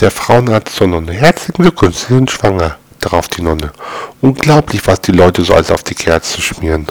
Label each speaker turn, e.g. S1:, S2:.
S1: Der Frauenarzt zur Nonne. Herzlichen Glückwunsch, Sie sind schwanger. Darauf die Nonne. Unglaublich, was die Leute so alles auf die Kerze schmieren.